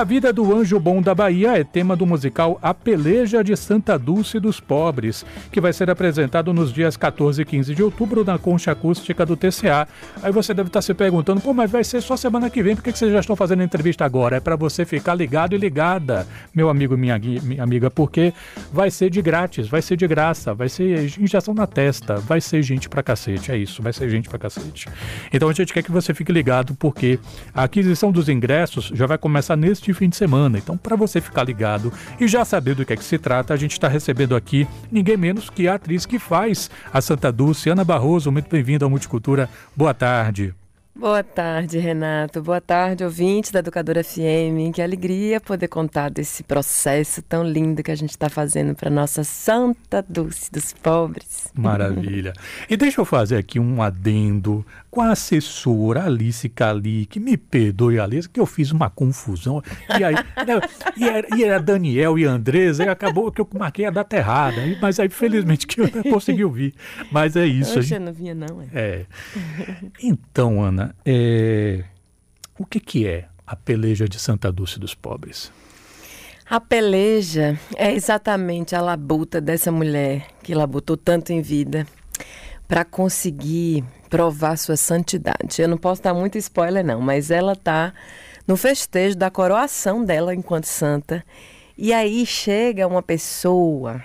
A vida do anjo bom da Bahia é tema do musical A Peleja de Santa Dulce dos Pobres, que vai ser apresentado nos dias 14 e 15 de outubro na concha acústica do TCA. Aí você deve estar se perguntando, pô, mas vai ser só semana que vem, por que vocês já estão fazendo entrevista agora? É para você ficar ligado e ligada, meu amigo e minha, minha amiga, porque vai ser de grátis, vai ser de graça, vai ser injeção na testa, vai ser gente pra cacete, é isso, vai ser gente pra cacete. Então a gente quer que você fique ligado, porque a aquisição dos ingressos já vai começar neste fim de semana. Então, para você ficar ligado e já saber do que é que se trata, a gente está recebendo aqui ninguém menos que a atriz que faz a Santa Dulce, Ana Barroso. Muito bem-vinda ao Multicultura. Boa tarde. Boa tarde, Renato. Boa tarde, ouvintes da Educadora FM. Que alegria poder contar desse processo tão lindo que a gente está fazendo para nossa Santa Dulce dos Pobres. Maravilha. E deixa eu fazer aqui um adendo com a assessora Alice Cali, que me perdoe, Alice, que eu fiz uma confusão. E aí, e, era, e era Daniel e Andresa, e acabou que eu marquei a data errada. Mas aí, felizmente, que eu não consegui ouvir. Mas é isso. Oxe, gente... não vinha, não. É. é. Então, Ana, é... o que, que é a peleja de Santa Dulce dos Pobres? A peleja é exatamente a labuta dessa mulher que labutou tanto em vida para conseguir provar sua santidade. Eu não posso dar muito spoiler, não, mas ela tá no festejo da coroação dela enquanto santa. E aí chega uma pessoa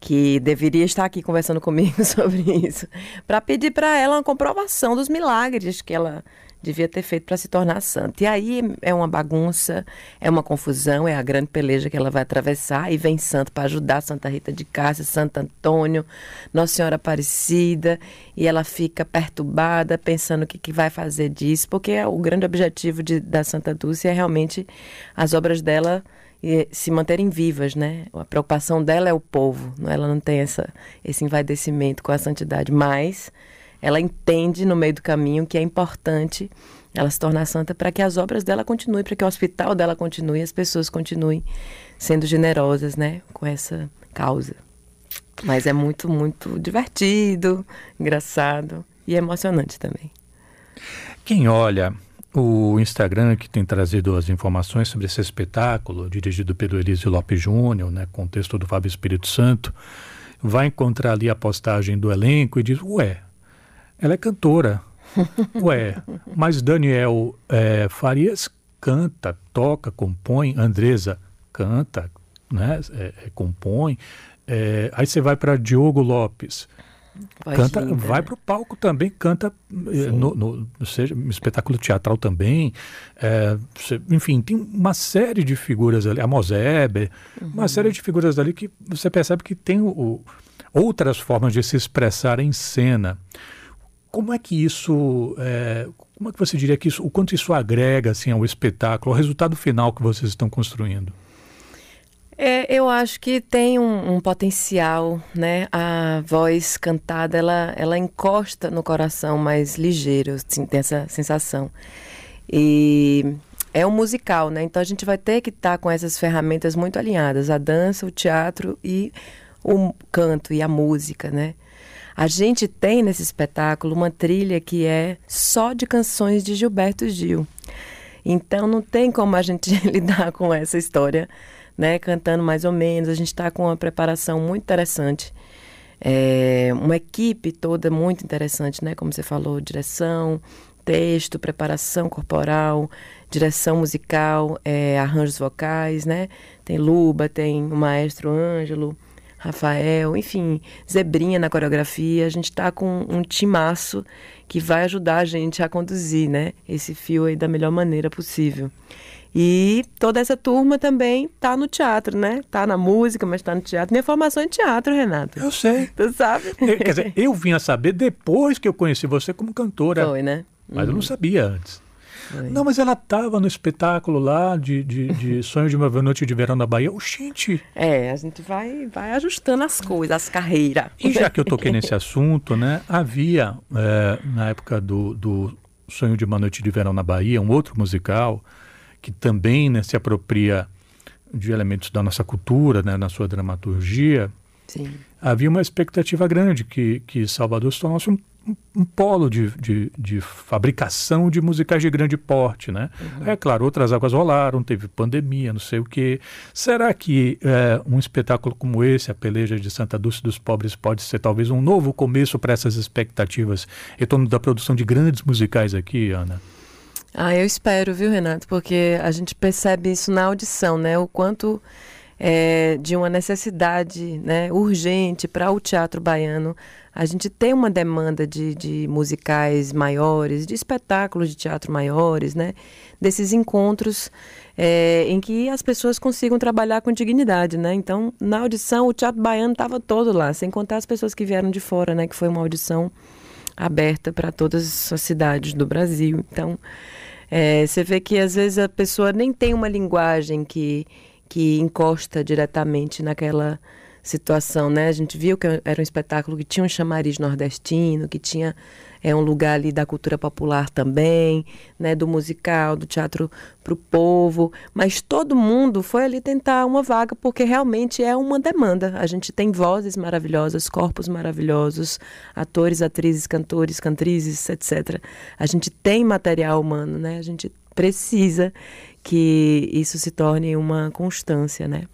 que deveria estar aqui conversando comigo sobre isso, para pedir para ela uma comprovação dos milagres que ela devia ter feito para se tornar santa. E aí é uma bagunça, é uma confusão, é a grande peleja que ela vai atravessar e vem santo para ajudar Santa Rita de Cássia, Santo Antônio, Nossa Senhora Aparecida, e ela fica perturbada pensando o que, que vai fazer disso, porque o grande objetivo de, da Santa Dulce é realmente as obras dela se manterem vivas, né? A preocupação dela é o povo, ela não tem essa, esse envaidecimento com a santidade, mas ela entende no meio do caminho que é importante ela se tornar santa para que as obras dela continuem, para que o hospital dela continue, as pessoas continuem sendo generosas, né, com essa causa. Mas é muito, muito divertido, engraçado e emocionante também. Quem olha o Instagram que tem trazido as informações sobre esse espetáculo, dirigido pelo Elísio Lopes Júnior, né, com o texto do Fábio Espírito Santo, vai encontrar ali a postagem do elenco e diz: Ué, ela é cantora. Ué, mas Daniel é, Farias canta, toca, compõe, Andresa canta, né, é, é, compõe. É, aí você vai para Diogo Lopes. Voz canta, linda. vai para o palco também, canta é, no, no, seja espetáculo teatral também. É, enfim, tem uma série de figuras ali, a Mosebe, uhum. uma série de figuras ali que você percebe que tem o, o, outras formas de se expressar em cena. Como é que isso, é, como é que você diria que isso, o quanto isso agrega assim ao espetáculo, ao resultado final que vocês estão construindo? É, eu acho que tem um, um, potencial, né? A voz cantada, ela, ela encosta no coração mais ligeiro, assim, tem essa sensação. E é um musical, né? Então a gente vai ter que estar tá com essas ferramentas muito alinhadas, a dança, o teatro e o canto e a música, né? A gente tem nesse espetáculo uma trilha que é só de canções de Gilberto Gil. Então não tem como a gente lidar com essa história, né? Cantando mais ou menos. A gente está com uma preparação muito interessante. É, uma equipe toda muito interessante, né? Como você falou, direção, texto, preparação corporal, direção musical, é, arranjos vocais, né? Tem Luba, tem o maestro Ângelo. Rafael, enfim, Zebrinha na coreografia. A gente está com um timaço que vai ajudar a gente a conduzir né, esse fio aí da melhor maneira possível. E toda essa turma também tá no teatro, né? Tá na música, mas tá no teatro. Minha formação é teatro, Renato. Eu sei. Tu sabe? Eu, quer dizer, eu vim a saber depois que eu conheci você como cantora. Foi, né? Mas uhum. eu não uhum. sabia antes. Não, mas ela estava no espetáculo lá de, de, de Sonho de uma Noite de Verão na Bahia. Oxente! É, a gente vai, vai ajustando as coisas, as carreiras. E já que eu toquei nesse assunto, né, havia, é, na época do, do Sonho de uma Noite de Verão na Bahia, um outro musical que também né, se apropria de elementos da nossa cultura, né, na sua dramaturgia. Sim. Havia uma expectativa grande que, que Salvador se tornasse um um polo de, de, de, fabricação de musicais de grande porte, né? Uhum. É claro, outras águas rolaram, teve pandemia, não sei o quê. Será que é, um espetáculo como esse, a peleja de Santa Dulce dos Pobres, pode ser talvez um novo começo para essas expectativas em torno da produção de grandes musicais aqui, Ana? Ah, eu espero, viu, Renato? Porque a gente percebe isso na audição, né? O quanto é, de uma necessidade né, urgente para o teatro baiano. A gente tem uma demanda de, de musicais maiores, de espetáculos de teatro maiores, né? Desses encontros é, em que as pessoas consigam trabalhar com dignidade, né? Então, na audição, o teatro baiano estava todo lá, sem contar as pessoas que vieram de fora, né? Que foi uma audição aberta para todas as cidades do Brasil. Então, é, você vê que às vezes a pessoa nem tem uma linguagem que que encosta diretamente naquela situação, né? A gente viu que era um espetáculo que tinha um chamariz nordestino, que tinha é um lugar ali da cultura popular também, né, do musical, do teatro para o povo, mas todo mundo foi ali tentar uma vaga porque realmente é uma demanda. A gente tem vozes maravilhosas, corpos maravilhosos, atores, atrizes, cantores, cantrizes, etc. A gente tem material humano, né? A gente precisa que isso se torne uma constância, né,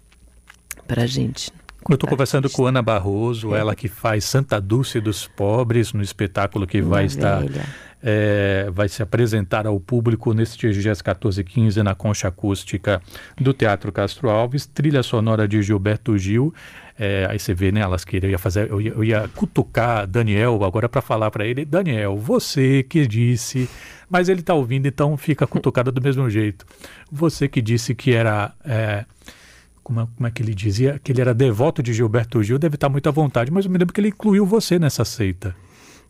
para a gente. Eu estou conversando com Ana Barroso, é. ela que faz Santa Dulce dos Pobres no espetáculo que vai estar é, vai se apresentar ao público nestes dias 14 e 15 na concha acústica do Teatro Castro Alves, trilha sonora de Gilberto Gil. É, aí você vê, né, elas queriam fazer, eu ia, eu ia cutucar Daniel agora para falar para ele, Daniel, você que disse mas ele está ouvindo, então fica cutucado do mesmo jeito. Você que disse que era. É, como, é, como é que ele dizia? Que ele era devoto de Gilberto Gil, deve estar muito à vontade, mas eu me lembro que ele incluiu você nessa seita.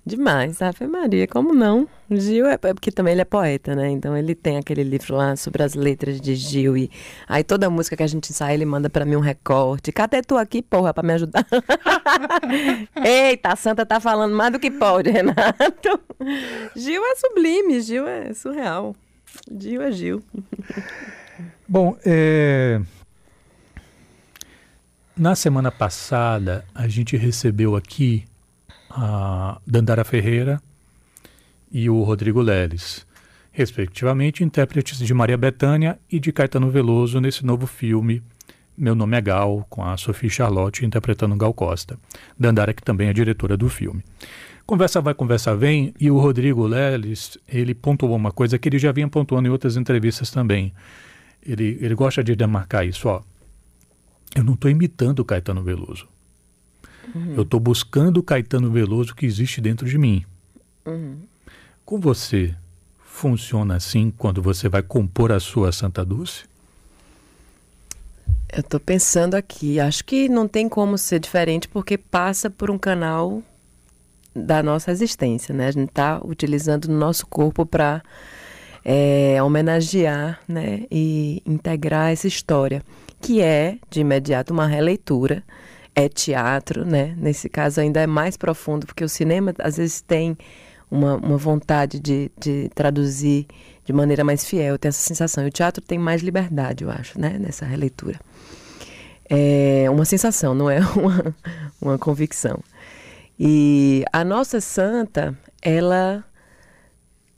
Demais, Ave Maria, como não? Gil é, é porque também ele é poeta, né? Então ele tem aquele livro lá sobre as letras de Gil e aí toda música que a gente sai ele manda para mim um recorte. Cadê tu aqui, porra, para me ajudar? Eita, a Santa tá falando mais do que pode, Renato. Gil é sublime, Gil é surreal. Gil é Gil. Bom, é... na semana passada a gente recebeu aqui a Dandara Ferreira e o Rodrigo Leles, respectivamente intérpretes de Maria Bethânia e de Caetano Veloso nesse novo filme Meu Nome é Gal, com a Sophie Charlotte interpretando Gal Costa. Dandara que também é diretora do filme. Conversa vai, conversa vem, e o Rodrigo Leles, ele pontuou uma coisa que ele já vinha pontuando em outras entrevistas também. Ele, ele gosta de demarcar isso, ó. Eu não estou imitando o Caetano Veloso. Uhum. Eu estou buscando o Caetano Veloso que existe dentro de mim. Uhum. Com você, funciona assim quando você vai compor a sua Santa Dulce? Eu estou pensando aqui. Acho que não tem como ser diferente porque passa por um canal da nossa existência, né? A gente está utilizando o nosso corpo para é, homenagear, né? E integrar essa história, que é de imediato uma releitura é teatro, né? Nesse caso ainda é mais profundo, porque o cinema às vezes tem uma, uma vontade de, de traduzir de maneira mais fiel, eu tenho essa sensação. E o teatro tem mais liberdade, eu acho, né? Nessa releitura. É uma sensação, não é uma, uma convicção. E a nossa santa, ela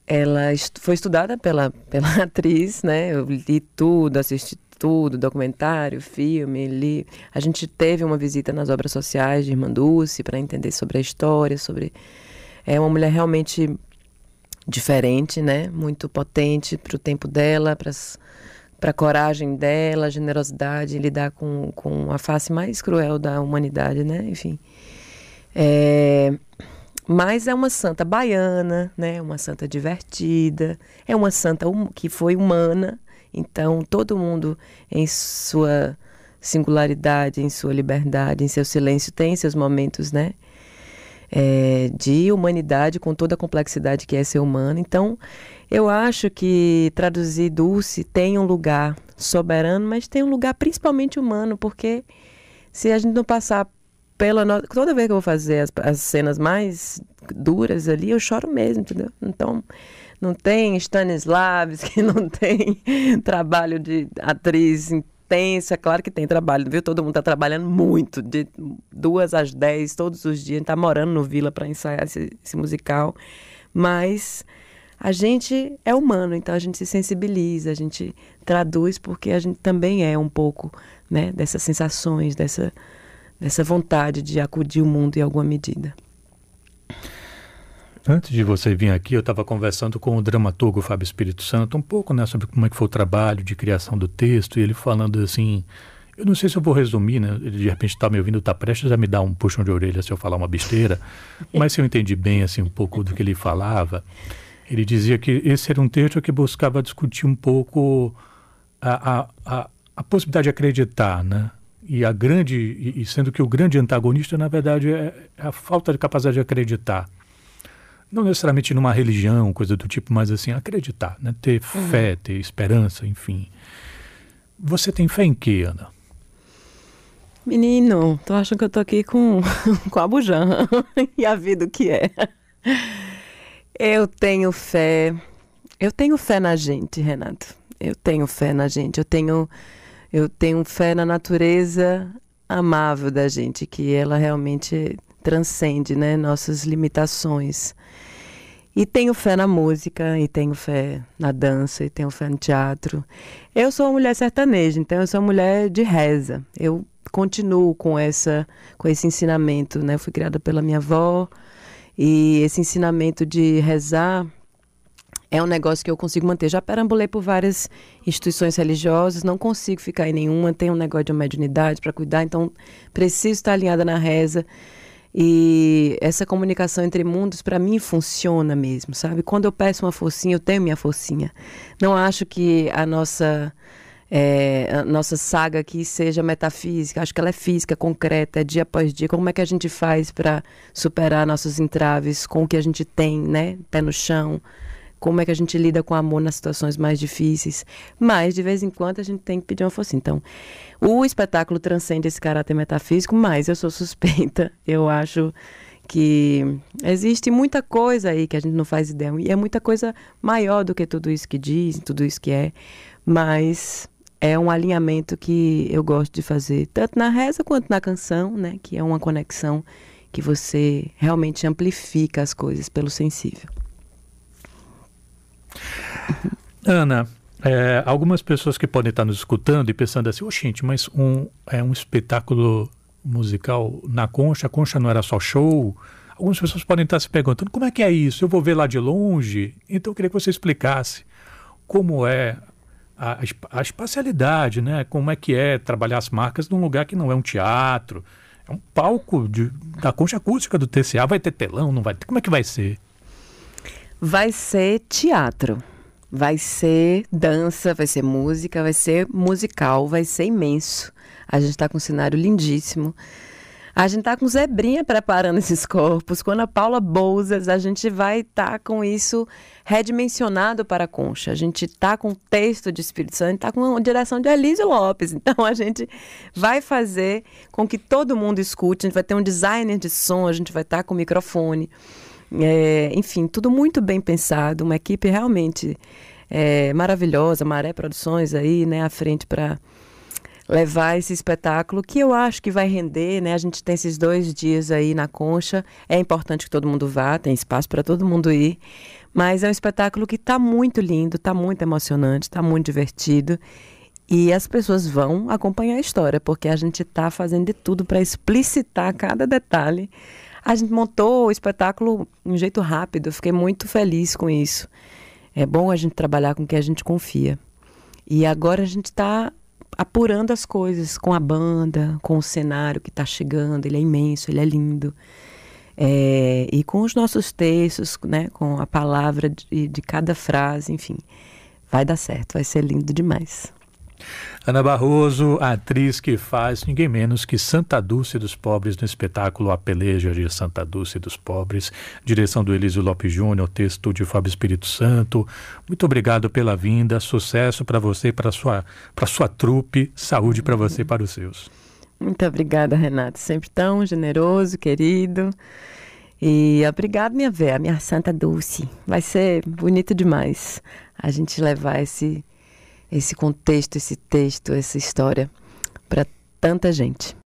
ela foi estudada pela, pela atriz, né? Eu li tudo, assisti tudo, documentário, filme, li. A gente teve uma visita nas obras sociais de Irmã Dulce para entender sobre a história, sobre é uma mulher realmente diferente, né? Muito potente para o tempo dela, para para a coragem dela, a generosidade lidar com, com a face mais cruel da humanidade, né? Enfim. É, mas é uma santa baiana, né? Uma santa divertida, é uma santa que foi humana, então, todo mundo em sua singularidade, em sua liberdade, em seu silêncio, tem seus momentos, né? É, de humanidade com toda a complexidade que é ser humano. Então, eu acho que traduzir Dulce tem um lugar soberano, mas tem um lugar principalmente humano, porque se a gente não passar pela. No... Toda vez que eu vou fazer as, as cenas mais duras ali, eu choro mesmo, entendeu? Então não tem Stanislavski, não tem trabalho de atriz é claro que tem trabalho, viu? Todo mundo está trabalhando muito, de duas às dez, todos os dias. Está morando no Vila para ensaiar esse, esse musical. Mas a gente é humano, então a gente se sensibiliza, a gente traduz porque a gente também é um pouco né, dessas sensações, dessa, dessa vontade de acudir o mundo em alguma medida. Antes de você vir aqui, eu estava conversando com o dramaturgo Fábio Espírito Santo um pouco né, sobre como é que foi o trabalho de criação do texto, e ele falando assim, eu não sei se eu vou resumir, né? Ele de repente está me ouvindo, está prestes a me dar um puxão de orelha se eu falar uma besteira, mas se eu entendi bem assim um pouco do que ele falava, ele dizia que esse era um texto que buscava discutir um pouco a, a, a, a possibilidade de acreditar, né? E a grande, e, sendo que o grande antagonista, na verdade, é, é a falta de capacidade de acreditar não necessariamente numa religião, coisa do tipo, mas assim, acreditar, né? ter uhum. fé, ter esperança, enfim. Você tem fé em quê, Ana? Menino, tu acha que eu tô aqui com, com a bujan e a vida que é? Eu tenho fé. Eu tenho fé na gente, Renato. Eu tenho fé na gente. Eu tenho, eu tenho fé na natureza amável da gente, que ela realmente transcende né, nossas limitações. E tenho fé na música, e tenho fé na dança, e tenho fé no teatro. Eu sou uma mulher sertaneja, então eu sou uma mulher de reza. Eu continuo com essa com esse ensinamento, né? Eu fui criada pela minha avó e esse ensinamento de rezar é um negócio que eu consigo manter. Já perambulei por várias instituições religiosas, não consigo ficar em nenhuma, tenho um negócio de mediunidade para cuidar, então preciso estar alinhada na reza. E essa comunicação entre mundos, para mim, funciona mesmo, sabe? Quando eu peço uma forcinha, eu tenho minha forcinha. Não acho que a nossa, é, a nossa saga aqui seja metafísica, acho que ela é física, concreta, é dia após dia. Como é que a gente faz para superar nossos entraves com o que a gente tem, né? Pé no chão, como é que a gente lida com amor nas situações mais difíceis. Mas, de vez em quando, a gente tem que pedir uma força. Então, o espetáculo transcende esse caráter metafísico, mas eu sou suspeita. Eu acho que existe muita coisa aí que a gente não faz ideia. E é muita coisa maior do que tudo isso que diz, tudo isso que é. Mas é um alinhamento que eu gosto de fazer, tanto na reza quanto na canção, né? Que é uma conexão que você realmente amplifica as coisas pelo sensível. Ana, é, algumas pessoas que podem estar nos escutando e pensando assim, oxente, mas um, é um espetáculo musical na Concha, a Concha não era só show? Algumas pessoas podem estar se perguntando, como é que é isso? Eu vou ver lá de longe? Então eu queria que você explicasse como é a, a espacialidade, né? Como é que é trabalhar as marcas num lugar que não é um teatro, é um palco de, da concha acústica do TCA, vai ter telão, não vai ter? Como é que vai ser? Vai ser teatro. Vai ser dança, vai ser música, vai ser musical, vai ser imenso. A gente está com um cenário lindíssimo. A gente está com Zebrinha preparando esses corpos. Com a Paula Bouzas, a gente vai estar tá com isso redimensionado para a concha. A gente está com texto de Espírito Santo, está com a direção de Elise Lopes. Então a gente vai fazer com que todo mundo escute. A gente vai ter um designer de som, a gente vai estar tá com microfone. É, enfim, tudo muito bem pensado, uma equipe realmente é, maravilhosa, Maré Produções aí, né, à frente para levar esse espetáculo que eu acho que vai render, né? A gente tem esses dois dias aí na Concha. É importante que todo mundo vá, tem espaço para todo mundo ir. Mas é um espetáculo que está muito lindo, está muito emocionante, está muito divertido. E as pessoas vão acompanhar a história, porque a gente está fazendo de tudo para explicitar cada detalhe a gente montou o espetáculo de um jeito rápido, eu fiquei muito feliz com isso. É bom a gente trabalhar com o que a gente confia. E agora a gente está apurando as coisas com a banda, com o cenário que está chegando, ele é imenso, ele é lindo. É, e com os nossos textos, né, com a palavra de, de cada frase, enfim, vai dar certo, vai ser lindo demais. Ana Barroso, atriz que faz ninguém menos que Santa Dulce dos Pobres no espetáculo A Peleja de Santa Dulce dos Pobres, direção do Elísio Lopes Júnior, texto de Fábio Espírito Santo. Muito obrigado pela vinda, sucesso para você para sua para sua trupe, saúde para você e para os seus. Muito obrigada, Renato, sempre tão generoso, querido. E obrigado, minha véia, minha Santa Dulce. Vai ser bonito demais a gente levar esse esse contexto, esse texto, essa história para tanta gente.